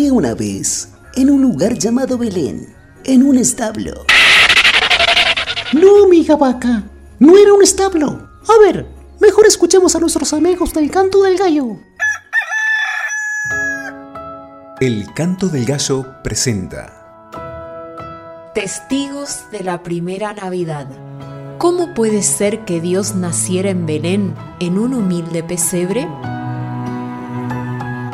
Había una vez, en un lugar llamado Belén, en un establo. No, amiga vaca, no era un establo. A ver, mejor escuchemos a nuestros amigos del canto del gallo. El canto del gallo presenta Testigos de la primera Navidad. ¿Cómo puede ser que Dios naciera en Belén, en un humilde pesebre?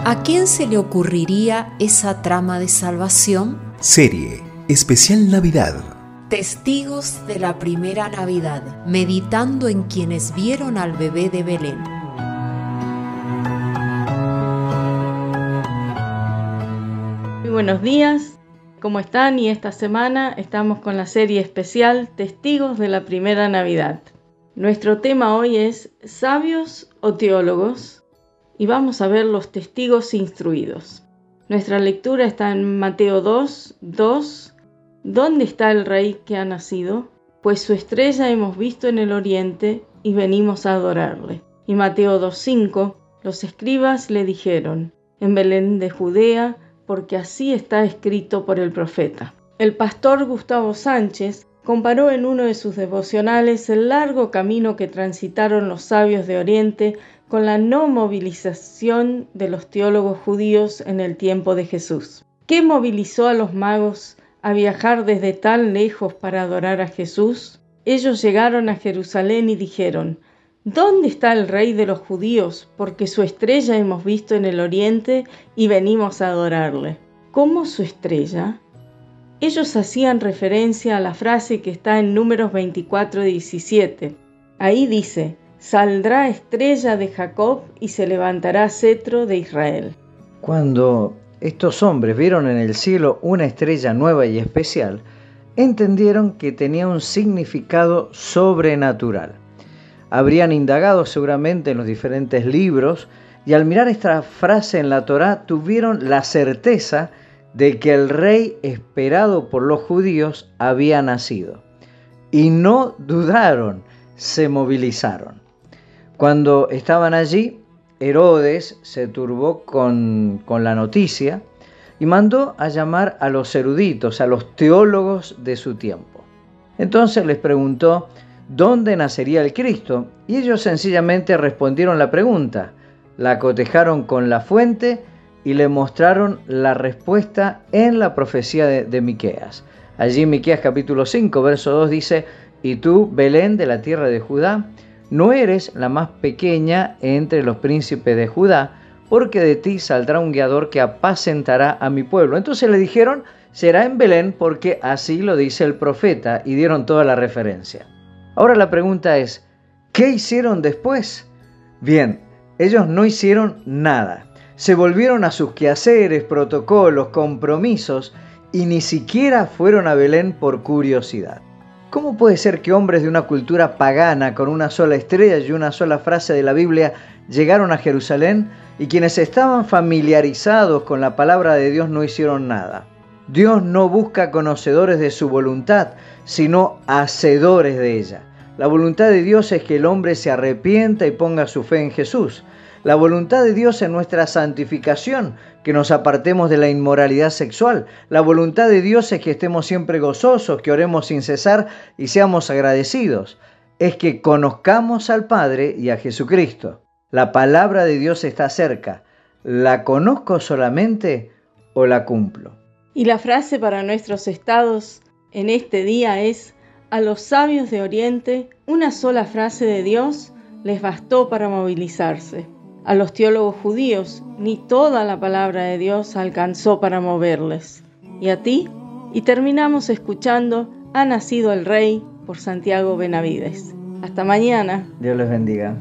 ¿A quién se le ocurriría esa trama de salvación? Serie Especial Navidad. Testigos de la primera Navidad, meditando en quienes vieron al bebé de Belén. Muy buenos días, ¿cómo están? Y esta semana estamos con la serie especial Testigos de la primera Navidad. Nuestro tema hoy es ¿Sabios o teólogos? Y vamos a ver los testigos instruidos. Nuestra lectura está en Mateo 2, 2. ¿Dónde está el rey que ha nacido? Pues su estrella hemos visto en el oriente y venimos a adorarle. Y Mateo 2.5, los escribas le dijeron, en Belén de Judea, porque así está escrito por el profeta. El pastor Gustavo Sánchez comparó en uno de sus devocionales el largo camino que transitaron los sabios de Oriente con la no movilización de los teólogos judíos en el tiempo de Jesús. ¿Qué movilizó a los magos a viajar desde tan lejos para adorar a Jesús? Ellos llegaron a Jerusalén y dijeron, ¿Dónde está el rey de los judíos? Porque su estrella hemos visto en el oriente y venimos a adorarle. ¿Cómo su estrella? Ellos hacían referencia a la frase que está en números 24 17. Ahí dice, saldrá estrella de Jacob y se levantará cetro de Israel. Cuando estos hombres vieron en el cielo una estrella nueva y especial, entendieron que tenía un significado sobrenatural habrían indagado seguramente en los diferentes libros y al mirar esta frase en la Torá tuvieron la certeza de que el rey esperado por los judíos había nacido. Y no dudaron, se movilizaron. Cuando estaban allí, Herodes se turbó con, la noticia y mandó a llamar a los eruditos, a los teólogos de su tiempo. Entonces les preguntó dónde nacería el Cristo, y ellos sencillamente respondieron la pregunta, la cotejaron con la fuente y le mostraron la respuesta en la profecía de, Miqueas. Allí Miqueas capítulo 5, verso 2 dice, "Y tú, Belén de la tierra de Judá, no eres la más pequeña entre los príncipes de Judá, porque de ti saldrá un guiador que apacentará a mi pueblo." Entonces le dijeron, "Será en Belén porque así lo dice el profeta" y dieron toda la referencia. Ahora la pregunta es, ¿qué hicieron después? Bien, ellos no hicieron nada. Se volvieron a sus quehaceres, protocolos, compromisos y ni siquiera fueron a Belén por curiosidad. ¿Cómo puede ser que hombres de una cultura pagana con una sola estrella y una sola frase de la Biblia llegaron a Jerusalén y quienes estaban familiarizados con la palabra de Dios no hicieron nada? Dios no busca conocedores de su voluntad, sino hacedores de ella. La voluntad de Dios es que el hombre se arrepienta y ponga su fe en Jesús. La voluntad de Dios es nuestra santificación, que nos apartemos de la inmoralidad sexual. La voluntad de Dios es que estemos siempre gozosos, que oremos sin cesar y seamos agradecidos. Es que conozcamos al Padre y a Jesucristo. La palabra de Dios está cerca. ¿La conozco solamente o la cumplo? Y la frase para nuestros estados en este día es, a los sabios de Oriente, una sola frase de Dios les bastó para movilizarse. A los teólogos judíos, ni toda la palabra de Dios alcanzó para moverles. ¿Y a ti? Y terminamos escuchando Ha nacido el Rey por Santiago Benavides. Hasta mañana. Dios les bendiga.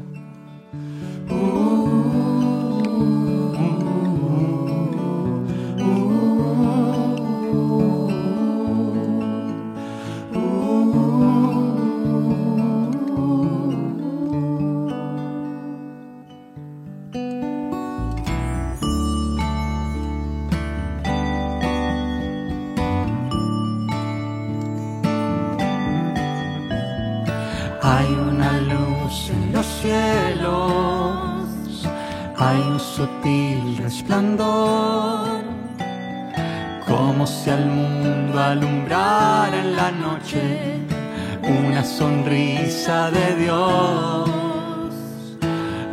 Hay un sutil resplandor como si al mundo alumbrara en la noche una sonrisa de Dios.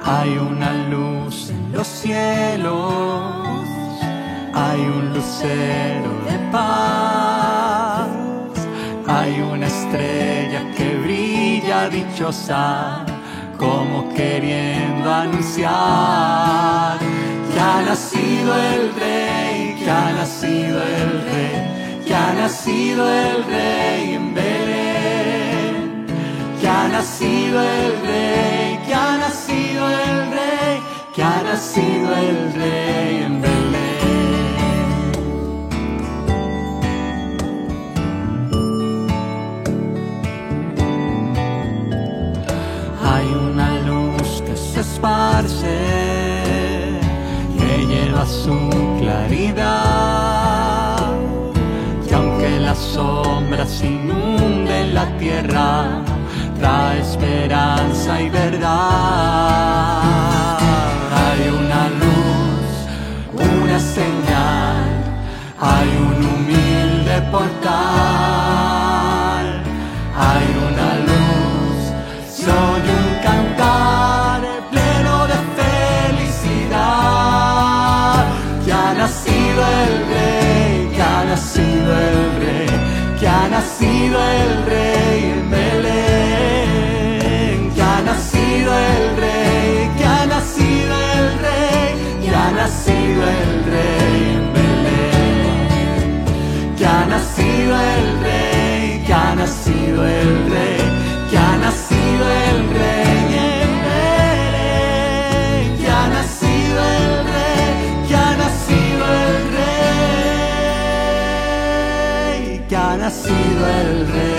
Hay una luz en los cielos, hay un lucero de paz, hay una estrella que brilla dichosa, como queriendo anunciar que ha nacido el rey, que ha nacido el rey, que ha nacido el rey en Belén, que ha nacido el rey, que ha nacido el rey, que ha nacido el rey en Belén. Hay que lleva su claridad, que aunque las sombras inunden la tierra, trae esperanza y verdad. Nacido el rey, que ha nacido el rey en Belén, que ha nacido el rey, que ha nacido el rey, que ha nacido el rey.